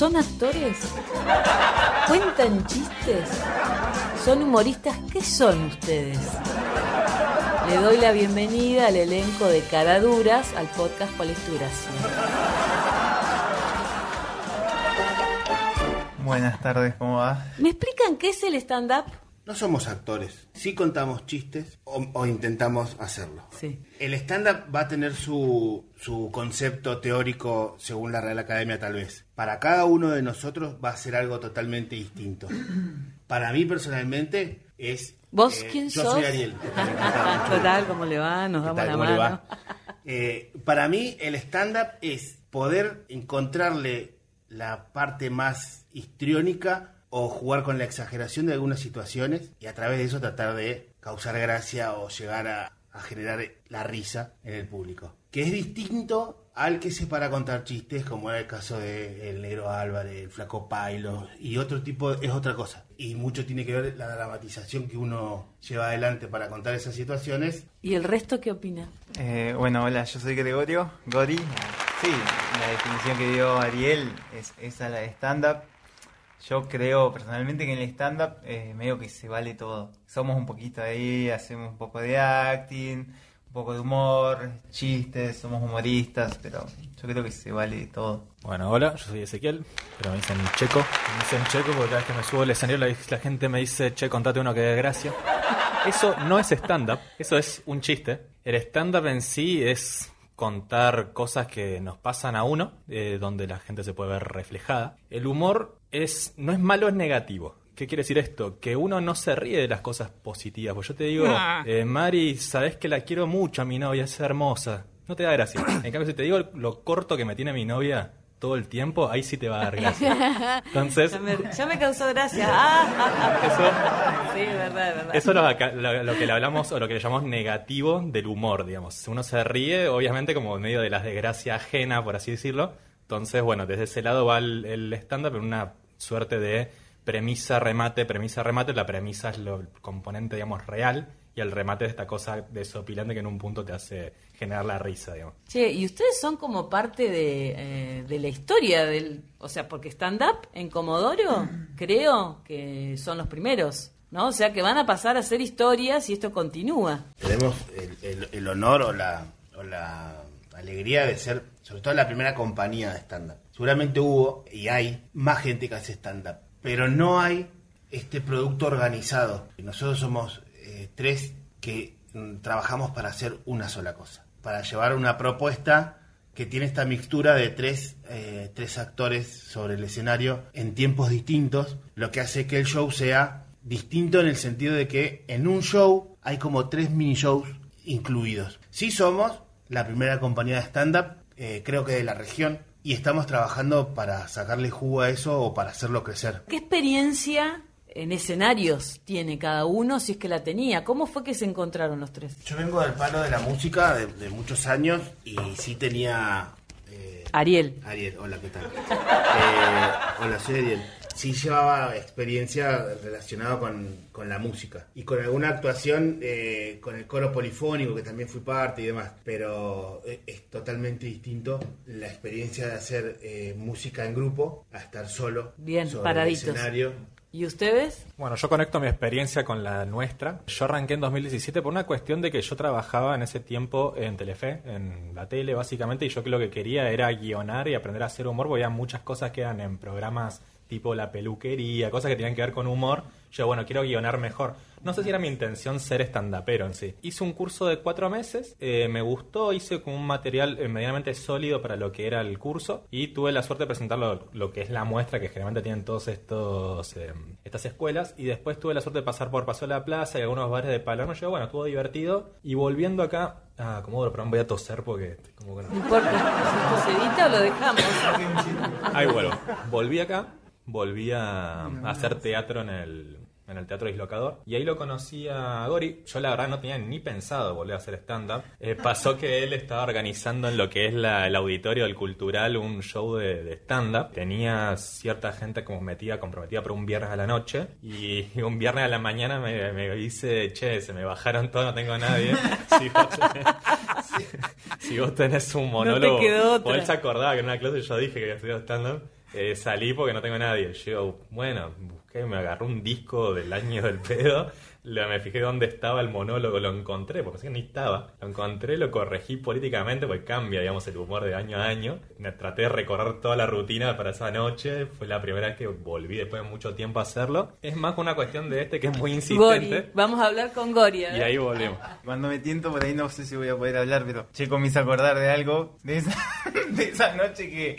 ¿Son actores? ¿Cuentan chistes? ¿Son humoristas? ¿Qué son ustedes? Le doy la bienvenida al elenco de Caraduras al podcast Palesturación. Buenas tardes, ¿cómo va? ¿Me explican qué es el stand-up? No somos actores, sí contamos chistes o, o intentamos hacerlo. Sí. El stand-up va a tener su, su concepto teórico según la Real Academia tal vez. Para cada uno de nosotros va a ser algo totalmente distinto. Para mí personalmente es... ¿Vos eh, quién yo sos? soy Ariel. Total, ¿cómo le va? Nos ¿Qué damos la ¿Cómo le mano. va? Eh, para mí el stand-up es poder encontrarle la parte más histriónica o jugar con la exageración de algunas situaciones y a través de eso tratar de causar gracia o llegar a, a generar la risa en el público. Que es distinto al que se para contar chistes, como era el caso de El Negro Álvarez, el Flaco Pailo, y otro tipo, es otra cosa. Y mucho tiene que ver la dramatización que uno lleva adelante para contar esas situaciones ¿Y el resto qué opina? Eh, bueno, hola, yo soy Gregorio, Gori. Sí, la definición que dio Ariel es esa la de stand-up. Yo creo personalmente que en el stand-up eh, medio que se vale todo. Somos un poquito ahí, hacemos un poco de acting, un poco de humor, chistes, somos humoristas, pero yo creo que se vale todo. Bueno, hola, yo soy Ezequiel, pero me dicen Checo. Me dicen Checo porque cada vez que me subo al escenario la, la gente me dice, che, contate uno que dé gracia. Eso no es stand-up, eso es un chiste. El stand-up en sí es contar cosas que nos pasan a uno, eh, donde la gente se puede ver reflejada. El humor es no es malo, es negativo. ¿Qué quiere decir esto? Que uno no se ríe de las cosas positivas. Pues yo te digo, eh, Mari, sabes que la quiero mucho a mi novia, es hermosa. No te da gracia. En cambio, si te digo lo corto que me tiene mi novia todo el tiempo, ahí sí te va a dar gracia. Entonces, Ya me, ya me causó gracia. Ah, eso, sí, verdad, es verdad. eso es lo, acá- lo- lo que le hablamos o lo que le llamamos negativo del humor, digamos. Uno se ríe, obviamente, como en medio de la desgracia ajena, por así decirlo. Entonces, bueno, desde ese lado va el, el stand-up en una suerte de premisa, remate, premisa, remate. La premisa es lo, el componente, digamos, real. Y el remate es esta cosa desopilante que en un punto te hace generar la risa, digamos. Che, y ustedes son como parte de, eh, de la historia del... O sea, porque stand-up en Comodoro, creo que son los primeros, ¿no? O sea, que van a pasar a hacer historias y esto continúa. tenemos el, el- el honor o la, o la alegría de ser, sobre todo la primera compañía de stand-up. Seguramente hubo y hay más gente que hace stand-up, pero no hay este producto organizado. Nosotros somos eh, tres que mm, trabajamos para hacer una sola cosa, para llevar una propuesta que tiene esta mixtura de tres, eh, tres actores sobre el escenario en tiempos distintos, lo que hace que el show sea distinto en el sentido de que en un show hay como tres mini shows incluidos. Sí somos la primera compañía de stand-up, eh, creo que de la región, y estamos trabajando para sacarle jugo a eso o para hacerlo crecer. ¿Qué experiencia en escenarios tiene cada uno, si es que la tenía? ¿Cómo fue que se encontraron los tres? Yo vengo del palo de la música de, de muchos años y sí tenía... eh, Ariel. Ariel, hola, ¿qué tal? Eh, hola, soy Ariel. Sí llevaba experiencia relacionada con, con la música y con alguna actuación eh, con el coro polifónico, que también fui parte y demás, pero eh, es totalmente distinto la experiencia de hacer eh, música en grupo a estar solo Bien, sobre paraditos. el escenario. ¿Y ustedes? Bueno, yo conecto mi experiencia con la nuestra. Yo arranqué en 2017 por una cuestión de que yo trabajaba en ese tiempo en Telefe, en la tele básicamente, y yo lo que quería era guionar y aprender a hacer humor, porque había muchas cosas que eran en programas tipo la peluquería, cosas que tenían que ver con humor. Yo, bueno, quiero guionar mejor. No sé si era mi intención ser estandapero en sí. Hice un curso de cuatro meses, eh, me gustó, hice como un material eh, medianamente sólido para lo que era el curso y tuve la suerte de presentar lo, lo que es la muestra que generalmente tienen todos estos eh, estas escuelas y después tuve la suerte de pasar por Paseo de la Plaza y algunos bares de Palermo. Yo, bueno, estuvo divertido y volviendo acá, ah, como perdón, voy a toser porque como que no- No importa, ¿esto se edita o lo dejamos? Ahí vuelvo. Volví acá, volví a, a hacer teatro en el, en el Teatro Dislocador. Y ahí lo conocí a Gori. Yo la verdad no tenía ni pensado volver a hacer stand-up. Eh, pasó que él estaba organizando en lo que es la- el auditorio del Cultural un show de, de stand-up. Tenía cierta gente como metida, comprometida por un viernes a la noche. Y un viernes a la mañana me, me dice, che, se me bajaron todos, no tengo a nadie. Si vos tenés, si- si vos tenés un monólogo... quedó otra. o él se acordaba que en una clase yo dije que había estudiado stand-up. Eh, salí porque no tengo nadie. Yo, bueno, busqué, me agarré un disco del año del pedo lo, me fijé dónde estaba el monólogo, lo encontré, porque que ni estaba. Lo encontré, lo corregí políticamente, porque cambia, digamos, el humor de año a año. Me traté de recorrer toda la rutina para esa noche. Fue la primera vez que volví después de mucho tiempo a hacerlo. Es más una cuestión de este que es muy insistente. Vamos a hablar con Goria. Y ahí volvemos. Cuando me tiento por ahí no sé si voy a poder hablar, pero Checo me hizo acordar de algo, de esa, de esa noche que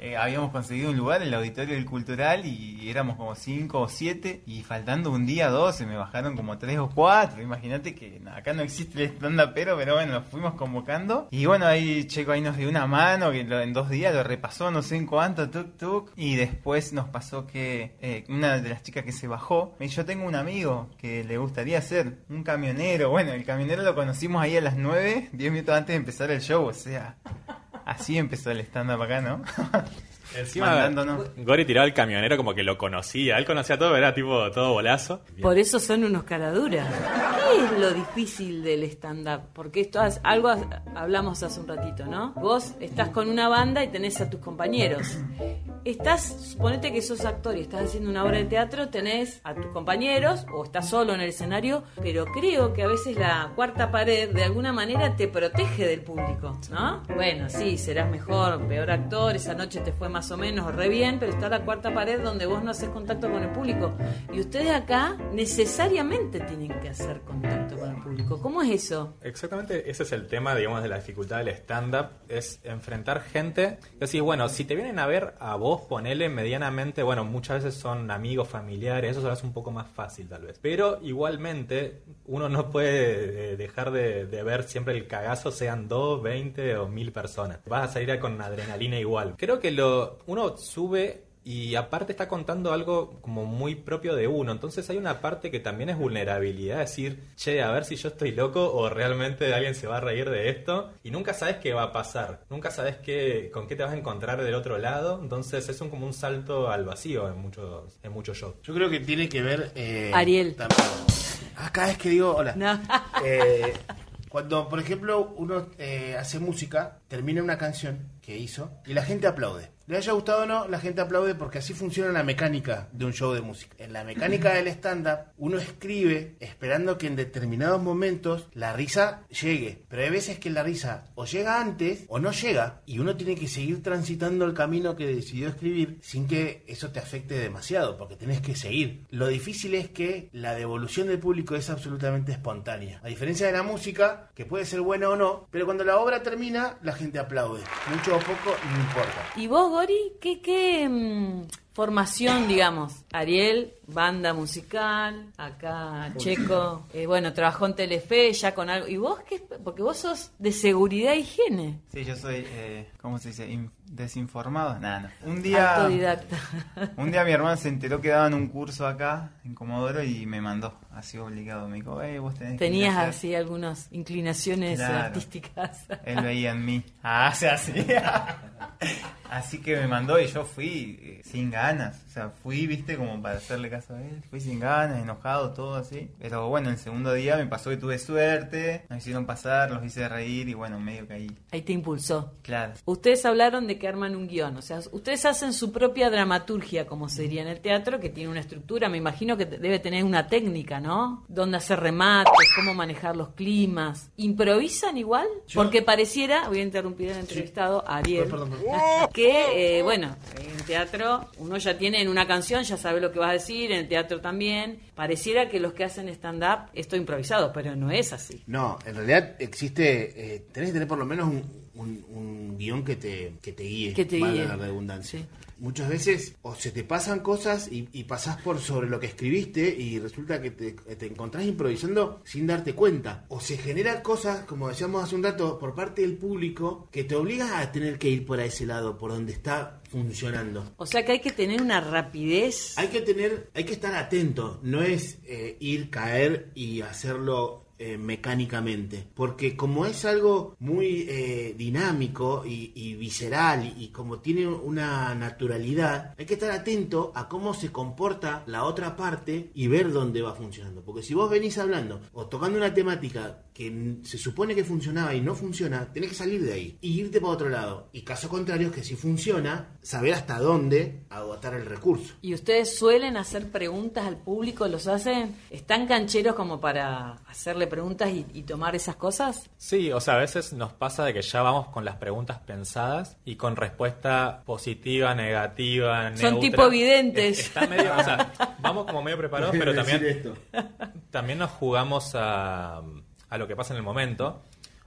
eh, habíamos conseguido un lugar en el auditorio del cultural y éramos como cinco o siete y faltando un día dos se me bajaron como tres o cuatro. Imagínate que acá no existe el stand pero pero bueno, nos fuimos convocando y bueno, ahí Checo ahí nos dio una mano que en dos días lo repasó no sé en cuánto, tuk tuk y después nos pasó que eh, una de las chicas que se bajó, me yo tengo un amigo que le gustaría ser un camionero. Bueno, el camionero lo conocimos ahí a las nueve, diez minutos antes de empezar el show, o sea... Así empezó el stand-up acá, ¿no? Encima, Gori tiraba el camionero como que lo conocía. Él conocía todo, era tipo todo bolazo. Por eso son unos caraduras. ¿Qué es lo difícil del stand-up? Porque esto es algo hablamos hace un ratito, ¿no? Vos estás con una banda y tenés a tus compañeros. Estás, suponete que sos actor y estás haciendo una obra de teatro, tenés a tus compañeros o estás solo en el escenario, pero creo que a veces la cuarta pared de alguna manera te protege del público, ¿no? Bueno, sí, serás mejor, peor actor, esa noche te fue más más o menos re bien, pero está la cuarta pared donde vos no haces contacto con el público. Y ustedes acá necesariamente tienen que hacer contacto con el público. ¿Cómo es eso? Exactamente, ese es el tema, digamos, de la dificultad del stand-up, es enfrentar gente. Decir, bueno, si te vienen a ver a vos, ponele medianamente, bueno, muchas veces son amigos, familiares, eso se hace un poco más fácil tal vez. Pero igualmente, uno no puede eh, dejar de, de ver siempre el cagazo, sean dos, veinte o mil personas. Vas a salir con adrenalina igual. Creo que lo, uno sube y aparte está contando algo como muy propio de uno. Entonces hay una parte que también es vulnerabilidad, decir, che, a ver si yo estoy loco o realmente alguien se va a reír de esto. Y nunca sabes qué va a pasar, nunca sabes qué, con qué te vas a encontrar del otro lado. Entonces es un, como un salto al vacío en muchos, en muchos shows. Yo creo que tiene que ver... Eh, Ariel. Acá es que digo, hola. Eh, cuando, por ejemplo, uno eh, hace música, termina una canción hizo y la gente aplaude. Le haya gustado o no, la gente aplaude porque así funciona la mecánica de un show de música. En la mecánica del stand-up, uno escribe esperando que en determinados momentos la risa llegue. Pero hay veces que la risa o llega antes o no llega y uno tiene que seguir transitando el camino que decidió escribir sin que eso te afecte demasiado, porque tenés que seguir. Lo difícil es que la devolución del público es absolutamente espontánea. A diferencia de la música, que puede ser buena o no, pero cuando la obra termina, la gente aplaude. Mucho poco, no importa. ¿Y vos, Gori, qué, qué mm, formación, digamos? Ariel, banda musical, acá Checo, eh, bueno, trabajó en Telefe ya con algo. ¿Y vos qué? Porque vos sos de seguridad e higiene. Sí, yo soy, eh, ¿cómo se dice? Desinformado. Nada, no. Un día. Autodidacta. Un día mi hermano se enteró que daban un curso acá en Comodoro y me mandó, así obligado. Me dijo, eh, vos tenés Tenías así algunas inclinaciones artísticas. Él veía en mí. Ah, se hacía. Así que me mandó y yo fui eh, sin ganas. O sea, fui, viste, como para hacerle caso a él. Fui sin ganas, enojado, todo así. Pero bueno, el segundo día me pasó que tuve suerte. Nos hicieron pasar, los hice reír y bueno, medio que ahí. Ahí te impulsó. Claro. Ustedes hablaron de que arman un guion. O sea, ustedes hacen su propia dramaturgia, como sería en el teatro, que tiene una estructura. Me imagino que debe tener una técnica, ¿no? Dónde hacer remates, cómo manejar los climas. ¿Improvisan igual? Porque pareciera, voy a interrumpir el entrevistado, Ariel. Perdón, perdón que, eh, bueno, en teatro uno ya tiene en una canción, ya sabe lo que vas a decir, en el teatro también. Pareciera que los que hacen stand-up, esto improvisado, pero no es así. No, en realidad existe, eh, tenés que tener por lo menos un, un, guion que te, que te guíe, que te guíe. la redundancia muchas veces o se te pasan cosas y, y pasás por sobre lo que escribiste y resulta que te, te, encontrás improvisando sin darte cuenta. O se generan cosas, como decíamos hace un rato, por parte del público que te obligas a tener que ir por ese lado, por donde está funcionando. O sea que hay que tener una rapidez. Hay que tener, hay que estar atento. No es eh, ir, caer y hacerlo eh, mecánicamente, porque como es algo muy eh, dinámico y, y visceral y, y como tiene una naturalidad, hay que estar atento a cómo se comporta la otra parte y ver dónde va funcionando. Porque si vos venís hablando o tocando una temática que se supone que funcionaba y no funciona, tenés que salir de ahí y irte para otro lado. Y caso contrario es que si funciona, saber hasta dónde agotar el recurso. ¿Y ustedes suelen hacer preguntas al público? ¿Los hacen? ¿Están cancheros como para hacerle preguntas y, y tomar esas cosas? Sí, o sea, a veces nos pasa de que ya vamos con las preguntas pensadas y con respuesta positiva, negativa, Son neutra. tipo videntes. Es- Está medio, o sea, vamos como medio preparados, pero también, también nos jugamos a, a lo que pasa en el momento.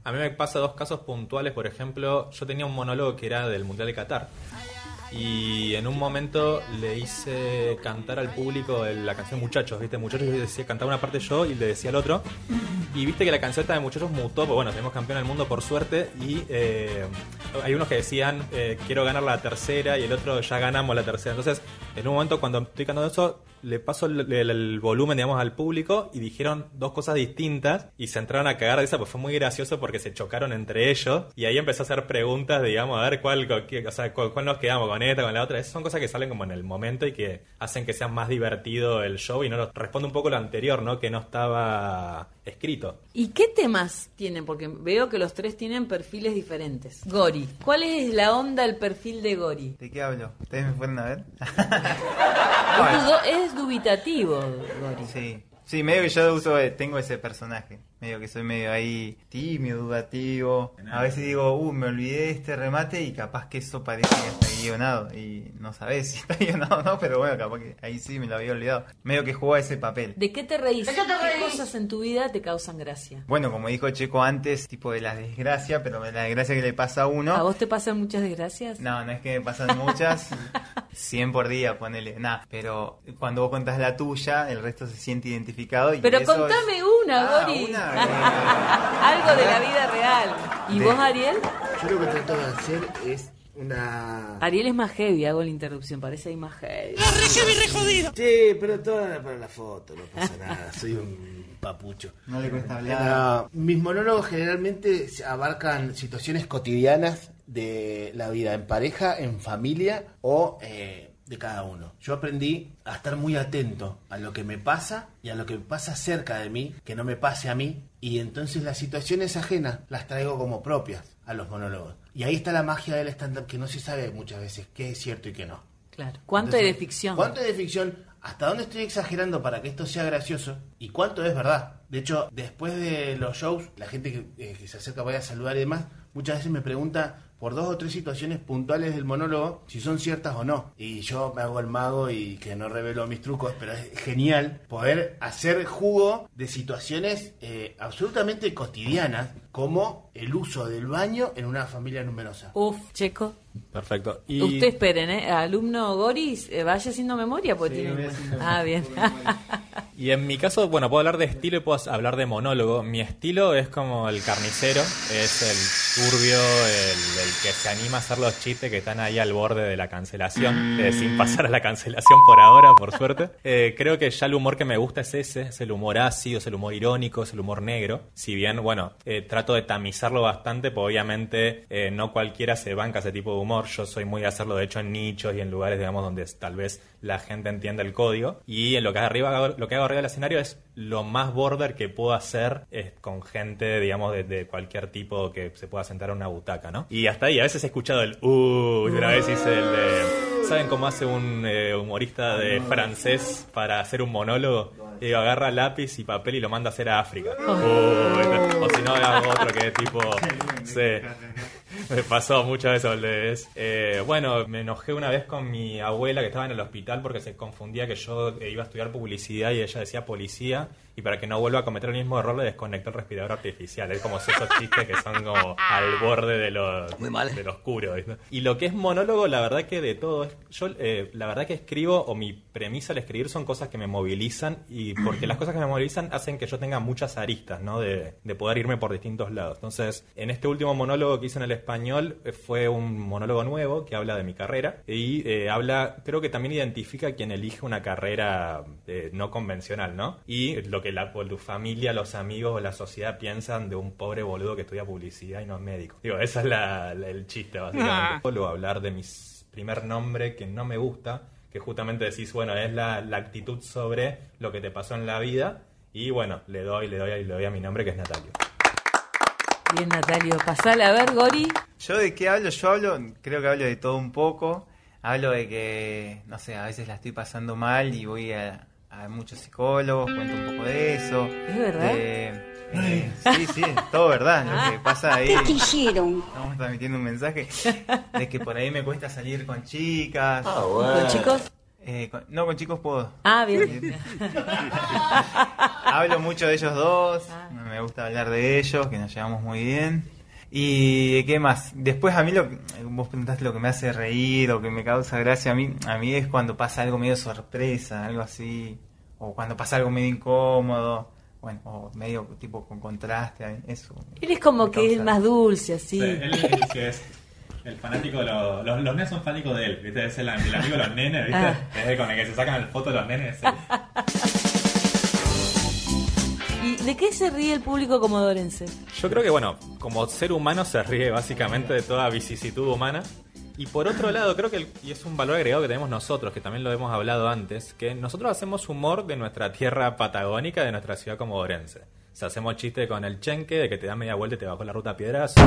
A mí me pasa dos casos puntuales, por ejemplo, yo tenía un monólogo que era del Mundial de Qatar. Y en un momento le hice cantar al público la canción Muchachos, ¿viste? Muchachos, yo decía, cantaba una parte yo y le decía al otro. Y viste que la canción esta de Muchachos mutó, pues bueno, tenemos campeón del mundo por suerte. Y eh, hay unos que decían, eh, quiero ganar la tercera, y el otro, ya ganamos la tercera. Entonces, en un momento cuando estoy cantando eso, le paso el, el- el volumen, digamos, al público y dijeron dos cosas distintas y se entraron a cagar de esa, pues fue muy gracioso porque se chocaron entre ellos y ahí empezó a hacer preguntas, digamos, a ver cuál, o sea, cuál nos quedamos, con esta, con la otra. Esas son cosas que salen como en el momento y que hacen que sea más divertido el show y no lo, responde un poco lo anterior, ¿no? Que no estaba escrito. ¿Y qué temas tienen? Porque veo que los tres tienen perfiles diferentes. Gori. ¿Cuál es la onda, el perfil de Gori? ¿De qué hablo? ¿Ustedes me fueron a ver? Es dubitativo, Gori. Sí. Sí, medio que yo uso, eh, tengo ese personaje. Medio que soy medio ahí tímido, dudativo. A veces digo, uh, me olvidé de este remate y capaz que eso parece que está guionado. Y no sabes si está guionado o no, pero bueno, capaz que ahí sí me lo había olvidado. Medio que jugó ese papel. ¿De qué te reís? ¿Qué cosas en tu vida te causan gracia? Bueno, como dijo Checo antes, tipo de la desgracia, pero de la desgracia que le pasa a uno. ¿A vos te pasan muchas desgracias? No, no es que me pasan muchas, 100 por día, ponele, nada, pero cuando vos contás la tuya, el resto se siente identificado. Y Pero eso contame es- una, Ah, Gori. una. Algo de la vida real. ¿Y De- vos, Ariel? Yo lo que trato de hacer es una... Ariel es más heavy, hago la interrupción, parece ahí más heavy. Sí, pero toda para la foto, no pasa nada, soy un papucho. No le cuesta hablar. No, mis monólogos generalmente abarcan situaciones cotidianas de la vida en pareja, en familia o eh, de cada uno. Yo aprendí a estar muy atento a lo que me pasa y a lo que pasa cerca de mí, que no me pase a mí, y entonces las situaciones ajenas las traigo como propias a los monólogos. Y ahí está la magia del stand-up que no se sabe muchas veces qué es cierto y qué no. Claro. ¿Cuánto hay de ficción? ¿Cuánto hay de ficción? ¿Hasta dónde estoy exagerando para que esto sea gracioso? ¿Y cuánto es verdad? De hecho, después de los shows, la gente que, eh, que se acerca vaya a saludar y demás, muchas veces me pregunta por dos o tres situaciones puntuales del monólogo si son ciertas o no. Y yo me hago el mago y que no revelo mis trucos, pero es genial poder hacer jugo de situaciones eh, absolutamente cotidianas, como el uso del baño en una familia numerosa. Uf, Checo. Perfecto. Y Usted esperen, ¿eh? Alumno Goris, eh, vaya haciendo memoria porque Sí, tiene... voy haciendo Ah, bien. Y en mi caso, bueno, puedo hablar de estilo y puedo hablar de monólogo. Mi estilo es como el carnicero, es el turbio, el, el que se anima a hacer los chistes que están ahí al borde de la cancelación, eh, sin pasar a la cancelación por ahora, por suerte. Eh, creo que ya el humor que me gusta es ese, es el humor ácido, es el humor irónico, es el humor negro. Si bien, bueno, eh, trato de tamizarlo bastante, pues obviamente eh, no cualquiera se banca ese tipo de humor. Yo soy muy de hacerlo, de hecho, en nichos y en lugares, digamos, donde tal vez la gente entienda el código. Y en lo que hago arriba, lo que hago arriba del escenario es lo más border que puedo hacer es con gente, digamos, de, de cualquier tipo que se pueda sentar a una butaca, ¿no? Y hasta ahí, a veces he escuchado el uh, y una vez hice el de... ¿Saben cómo hace un eh, humorista de francés para hacer un monólogo? Y digo, agarra lápiz y papel y lo manda a hacer a África. Uh, o si no, hago otro que es tipo... Sí. Me pasó muchas veces, Valdés. Eh, bueno, me enojé una vez con mi abuela que estaba en el hospital porque se confundía que yo eh, iba a estudiar publicidad y ella decía policía. Y para que no vuelva a cometer el mismo error, le desconectó el respirador artificial. Es como esos chistes que son como al borde de lo, de lo oscuro. Y lo que es monólogo, la verdad que de todo. Yo, eh, la verdad que escribo, o mi premisa al escribir son cosas que me movilizan. Y porque las cosas que me movilizan hacen que yo tenga muchas aristas, ¿no? De, de poder irme por distintos lados. Entonces, en este último monólogo que hice en el español, eh, fue un monólogo nuevo que habla de mi carrera. Y eh, habla, creo que también identifica a quien elige una carrera eh, no convencional, ¿no? Y lo que la, o tu familia, los amigos o la sociedad piensan de un pobre boludo que estudia publicidad y no es médico. Digo, ese es la- la- el chiste, básicamente. Luego hablar de mi primer nombre que no me gusta, que justamente decís, bueno, es la, la actitud sobre lo que te pasó en la vida. Y bueno, le doy, le doy, le doy a mi nombre que es Natalio. Bien, Natalio. Pasale a ver, Gori. ¿Yo de qué hablo? Yo hablo, creo que hablo de todo un poco. Hablo de que, no sé, a veces la estoy pasando mal y voy a, a muchos psicólogos, cuento un poco de eso. ¿Es verdad? De- eh, sí, sí, es todo verdad. Lo que pasa ahí. quisieron? Estamos transmitiendo un mensaje de que por ahí me cuesta salir con chicas. ¿Con chicos? Eh, con- no, con chicos puedo. Ah, bien. Hablo mucho de ellos dos, Ah. me gusta hablar de ellos, que nos llevamos muy bien. ¿Y qué más? Después a mí lo que- vos preguntaste lo que me hace reír o que me causa gracia a mí, a mí es cuando pasa algo medio sorpresa, algo así, o cuando pasa algo medio incómodo, bueno, o medio tipo con contraste, eso. Él es como que es más dulce, así. él es que es el fanático de los, los, los nenes son fanáticos de él, ¿viste? Es el, el amigo de los nenes, ¿viste? Ah. Es el con el que se sacan el foto de los nenes. es él. ¿Y de qué se ríe el público comodorense? Yo creo que, bueno, como ser humano se ríe básicamente de toda vicisitud humana. Y por otro lado, creo que, el- y es un valor agregado que tenemos nosotros, que también lo hemos hablado antes, que nosotros hacemos humor de nuestra tierra patagónica, de nuestra ciudad comodorense. Sea, hacemos chiste con el chenque, de que te da media vuelta y te bajó la ruta a piedrazos.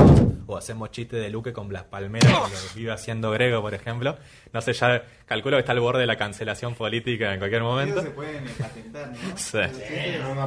O hacemos chiste de Luque con Blas Palmeras, que lo vive haciendo Grego, por ejemplo. No sé, ya calculo que está al borde de la cancelación política en cualquier momento. Se pueden patentar, ¿no? Sí.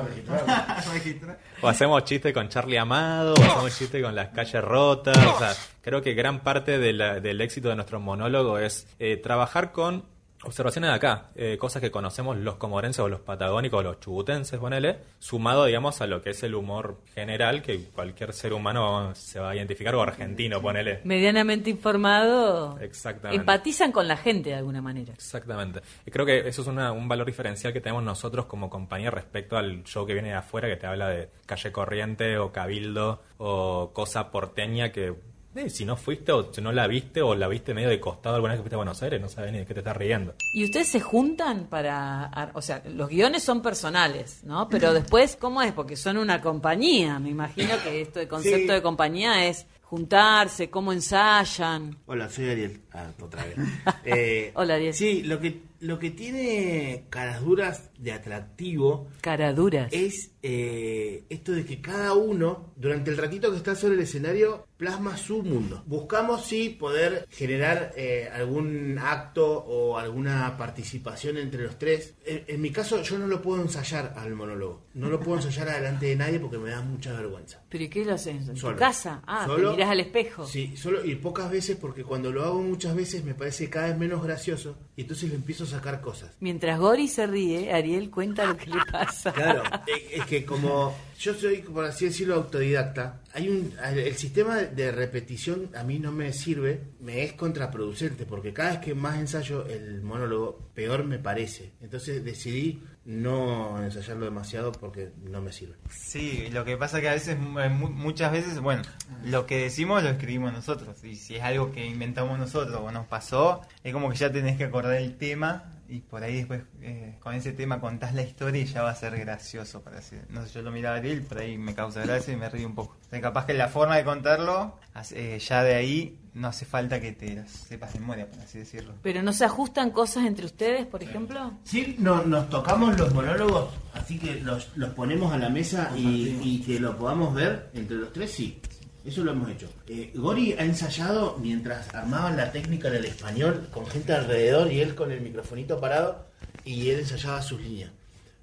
O hacemos chiste con Charlie Amado, o hacemos chiste con las calles rotas. O sea, creo que gran parte de la- del éxito de nuestro monólogo es eh, trabajar con observaciones de acá, eh, cosas que conocemos los comorenses o los patagónicos o los chubutenses, ponele, sumado, digamos, a lo que es el humor general que cualquier ser humano se va a identificar, o argentino, ponele. Medianamente informado. Exactamente. Empatizan con la gente de alguna manera. Exactamente. Y creo que eso es una- un valor diferencial que tenemos nosotros como compañía respecto al show que viene de afuera, que te habla de calle corriente o cabildo o cosa porteña que eh, si no fuiste o si no la viste o la viste medio de costado alguna vez que fuiste a Buenos Aires, no sabes ni de qué te estás riendo. ¿Y ustedes se juntan para.? ar- O sea, los guiones son personales, ¿no? Pero después, ¿cómo es? Porque son una compañía. Me imagino que esto de concepto Sí. de compañía es juntarse, cómo ensayan. Hola, soy Ariel. Ah, otra vez. Eh, Hola, Ariel. Sí, lo que, lo que tiene caras duras de atractivo Caraduras. es eh, esto de que cada uno, durante el ratito que está sobre el escenario, plasma su mundo. Buscamos, sí, poder generar eh, algún acto o alguna participación entre los tres. En, en mi caso, yo no lo puedo ensayar al monólogo. No lo puedo ensayar delante de nadie porque me da mucha vergüenza. ¿Pero y qué lo haces? ¿En Solo. tu casa? Ah, Solo. te mirás al espejo. Sí, solo y pocas veces porque cuando lo hago muchas veces me parece cada vez menos gracioso y entonces le empiezo a sacar cosas. Mientras Gori se ríe, Ariel cuenta lo que le pasa. Claro, es es que como yo soy, por así decirlo, autodidacta, hay un el sistema de repetición a mí no me sirve, me es contraproducente, porque cada vez que más ensayo el monólogo, peor me parece. Entonces decidí no ensayarlo demasiado porque no me sirve. Sí, lo que pasa que a veces, mu- muchas veces, bueno, lo que decimos lo escribimos nosotros. Y si es algo que inventamos nosotros o nos pasó, es como que ya tenés que acordar el tema y por ahí después eh, con ese tema contás la historia y ya va a ser gracioso. Para así. No sé, yo lo miraba a él, por ahí me causa gracia y me río un poco. O sea, capaz que la forma de contarlo, eh, ya de ahí no hace falta que te las sepas de memoria, por así decirlo. ¿Pero no se ajustan cosas entre ustedes, por ejemplo? Sí, no, nos tocamos los monólogos, así que los, los ponemos a la mesa y, y que lo podamos ver entre los tres, sí. Eso lo hemos hecho. Eh, Gori ha ensayado mientras armaban la técnica del español con gente alrededor y él con el microfonito parado y él ensayaba sus líneas.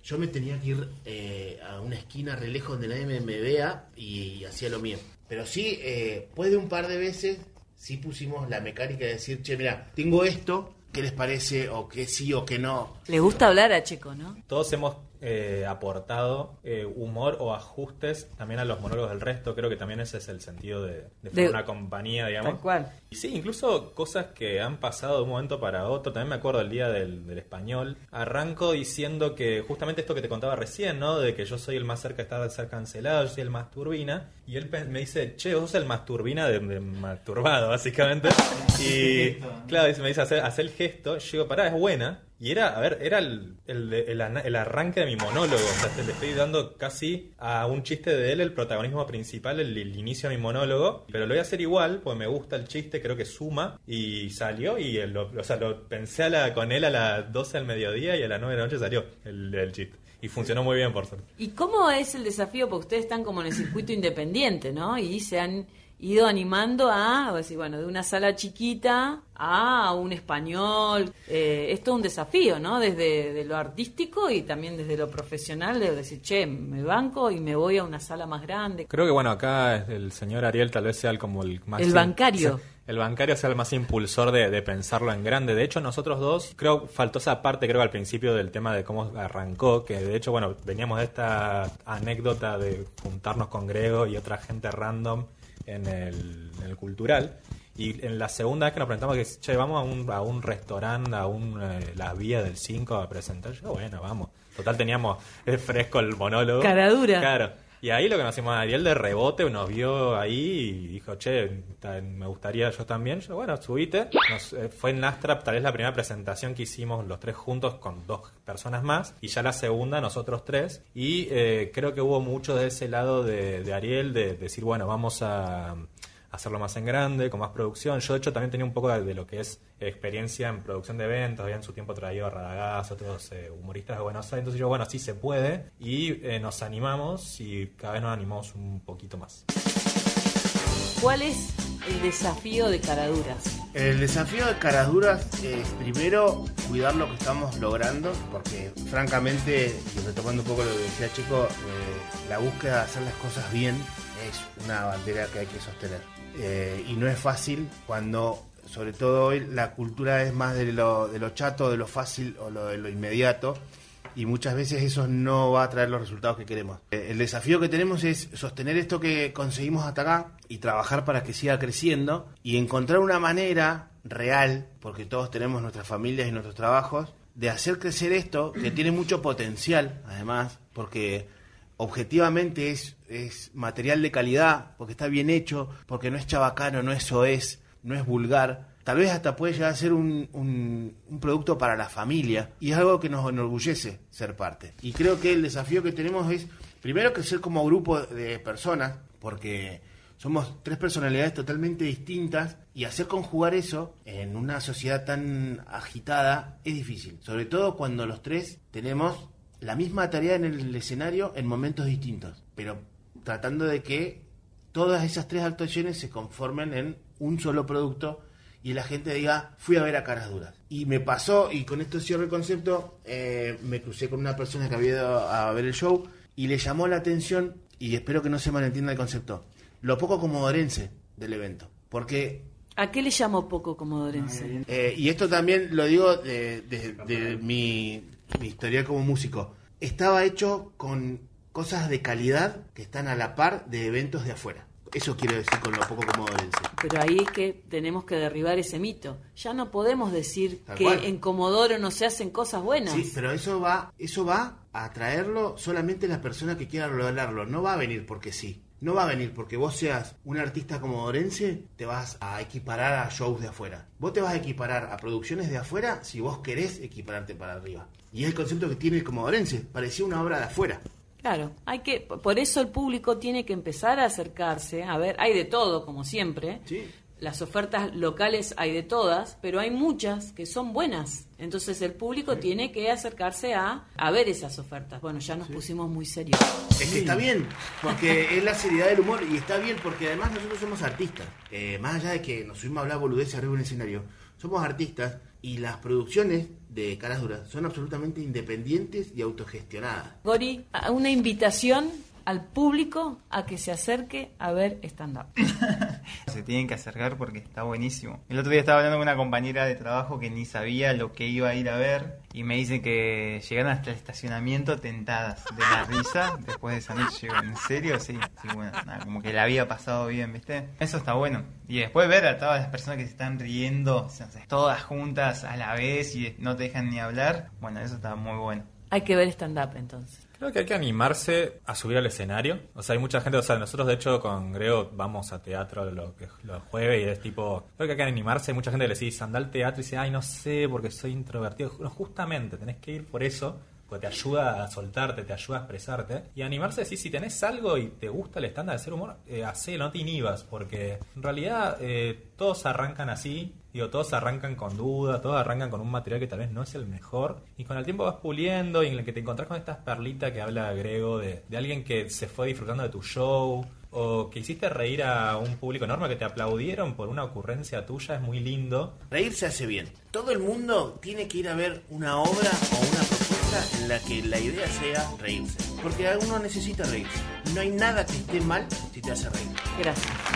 Yo me tenía que ir eh, a una esquina re lejos donde nadie me, me vea y, hacía lo mío. Pero sí, eh, después de un par de veces, sí pusimos la mecánica de decir, che, mira, tengo esto, ¿qué les parece? O que sí o que no. Le gusta hablar a Checo, ¿no? Todos hemos eh, aportado eh, humor o ajustes también a los monólogos del resto. Creo que también ese es el sentido de, de formar una compañía, digamos. Tal cual. Y sí, incluso cosas que han pasado de un momento para otro. También me acuerdo el día del, del español. Arranco diciendo que justamente esto que te contaba recién, ¿no? De que yo soy el más cerca de estar de ser cancelado, yo soy el más turbina. Y él me dice, che, vos sos el más turbina de, de masturbado, básicamente. y claro, dice- me dice, hacer, hacer el gesto. Yo digo, pará, es buena. Y era, a ver, era el, el, el, arranque de mi monólogo. O sea, le estoy dando casi a un chiste de él el protagonismo principal, el, inicio de mi monólogo. Pero lo voy a hacer igual, porque me gusta el chiste, creo que suma. Y salió, y lo, o sea, lo pensé a la, con él a las 12 del mediodía y a las 9 de la noche salió el chiste. Y funcionó muy bien, por suerte. ¿Y cómo es el desafío? Porque ustedes están como en el circuito independiente, ¿no? Y se han ido animando a, bueno, de una sala chiquita a un español. Eh, es todo un desafío, ¿no? Desde de lo artístico y también desde lo profesional, de decir, che, me banco y me voy a una sala más grande. Creo que bueno, acá el señor Ariel tal vez sea el, como el más... El bancario. El bancario sea el más impulsor de, de pensarlo en grande. De hecho, nosotros dos, creo, faltó esa parte, creo, al principio del tema de cómo arrancó, que de hecho, bueno, veníamos de esta anécdota de juntarnos con Grego y otra gente random en el, en el cultural. Y en la segunda vez que nos presentamos, que che, vamos a un, a un restaurante, a un, eh, las vías del 5 a presentar. Yo, bueno, vamos. Total, teníamos eh, fresco el monólogo. Cara dura. Claro. Y ahí lo que nos hicimos a Ariel de rebote, nos vio ahí y dijo, che, me gustaría yo también. Yo, bueno, subite. Nos, eh, fue en Nastrap, tal vez la primera presentación que hicimos los tres juntos con dos personas más. Y ya la segunda, nosotros tres. Y eh, creo que hubo mucho de ese lado de, de Ariel, de decir, bueno, vamos a hacerlo más en grande, con más producción. Yo, de hecho, también tenía un poco de, de lo que es experiencia en producción de eventos. Había en su tiempo traído a Radagás, otros eh, humoristas de Buenos Aires. Entonces yo, bueno, sí se puede. Y eh, nos animamos y cada vez nos animamos un poquito más. ¿Cuál es el desafío de Caraduras? El desafío de Caraduras es primero cuidar lo que estamos logrando, porque francamente, y retomando un poco lo que decía Chico, eh, la búsqueda de hacer las cosas bien es una bandera que hay que sostener. Eh, y no es fácil cuando, sobre todo hoy, la cultura es más de lo, de lo chato, de lo fácil o lo, de lo inmediato. Y muchas veces eso no va a traer los resultados que queremos. Eh, El desafío que tenemos es sostener esto que conseguimos hasta acá y trabajar para que siga creciendo y encontrar una manera real, porque todos tenemos nuestras familias y nuestros trabajos, de hacer crecer esto que tiene mucho potencial, además, porque objetivamente es, es material de calidad, porque está bien hecho, porque no es chabacano, no es soez, no es vulgar. Tal vez hasta puede llegar a ser un, un- un producto para la familia y es algo que nos enorgullece ser parte. Y creo que el desafío que tenemos es, primero, crecer como grupo de personas, porque somos tres personalidades totalmente distintas y hacer conjugar eso en una sociedad tan agitada es difícil. Sobre todo cuando los tres tenemos la misma tarea en el escenario en momentos distintos, pero tratando de que todas esas tres actuaciones se conformen en un solo producto y la gente diga, fui a ver a caras duras. Y me pasó, y con esto cierro el concepto, eh, me crucé con una persona que había ido a ver el show y le llamó la atención, y espero que no se malentienda el concepto, lo poco comodorense del evento. Porque ¿A qué le llamo poco comodorense? eh, y esto también lo digo de, de- de mi, mi historial como músico. Estaba hecho con cosas de calidad que están a la par de eventos de afuera. Eso quiero decir con lo poco comodorense. Pero ahí es que tenemos que derribar ese mito. Ya no podemos decir Tal que cual. en Comodoro no se hacen cosas buenas. Sí, pero eso va, eso va a traerlo solamente la persona que quiera lograrlo. No va a venir porque sí. No va a venir porque vos seas un artista comodorense, te vas a equiparar a shows de afuera. Vos te vas a equiparar a producciones de afuera si vos querés equipararte para arriba. Y es el concepto que tiene el comodorense. Parecía una obra de afuera. Claro, hay que, por eso el público tiene que empezar a acercarse. A ver, hay de todo, como siempre. Sí. Las ofertas locales hay de todas, pero hay muchas que son buenas. Entonces el público tiene que acercarse a, a ver esas ofertas. Bueno, ya nos pusimos muy serios. Es que está bien, porque es la seriedad del humor y está bien porque además nosotros somos artistas. Eh, más allá de que nos subimos a hablar boludeces arriba en un escenario, somos artistas y las producciones de Caras Duras son absolutamente independientes y autogestionadas. Gori, a- una invitación al público a que se acerque a ver stand-up. Tienen que acercar porque está buenísimo. El otro día estaba hablando con una compañera de trabajo que ni sabía lo que iba a ir a ver y me dice que llegaron hasta el estacionamiento tentadas de la risa después de esa noche. ¿En serio? Sí, sí, bueno, como que la había pasado bien, ¿viste? Eso está bueno. Y después ver a todas las personas que se están riendo, todas juntas a la vez y no te dejan ni hablar, bueno, eso está muy bueno. Hay que ver stand-up entonces. Creo que hay que animarse a subir al escenario. O sea, hay mucha gente, o sea, nosotros de hecho con Grego vamos a teatro lo que- los jueves y es tipo, creo que hay que animarse. Hay mucha gente que le dice, anda al teatro y dice, ay, no sé, porque soy introvertido. No, justamente, tenés que ir por eso, porque te ayuda a soltarte, te ayuda a expresarte. Y animarse a decir, si tenés algo y te gusta el estándar de hacer humor, eh, no te inhibas, porque en realidad eh, todos arrancan así. Digo, todos arrancan con duda, todos arrancan con un material que tal vez no es el mejor. Y con el tiempo vas puliendo y en el que te encontrás con estas perlitas que habla Grego de, de alguien que se fue disfrutando de tu show. O que hiciste reír a un público enorme que te aplaudieron por una ocurrencia tuya, es muy lindo. Reírse hace bien. Todo el mundo tiene que ir a ver una obra o una propuesta en la que la idea sea reírse. Porque uno necesita reírse. No hay nada que esté mal si te hace reír. Gracias.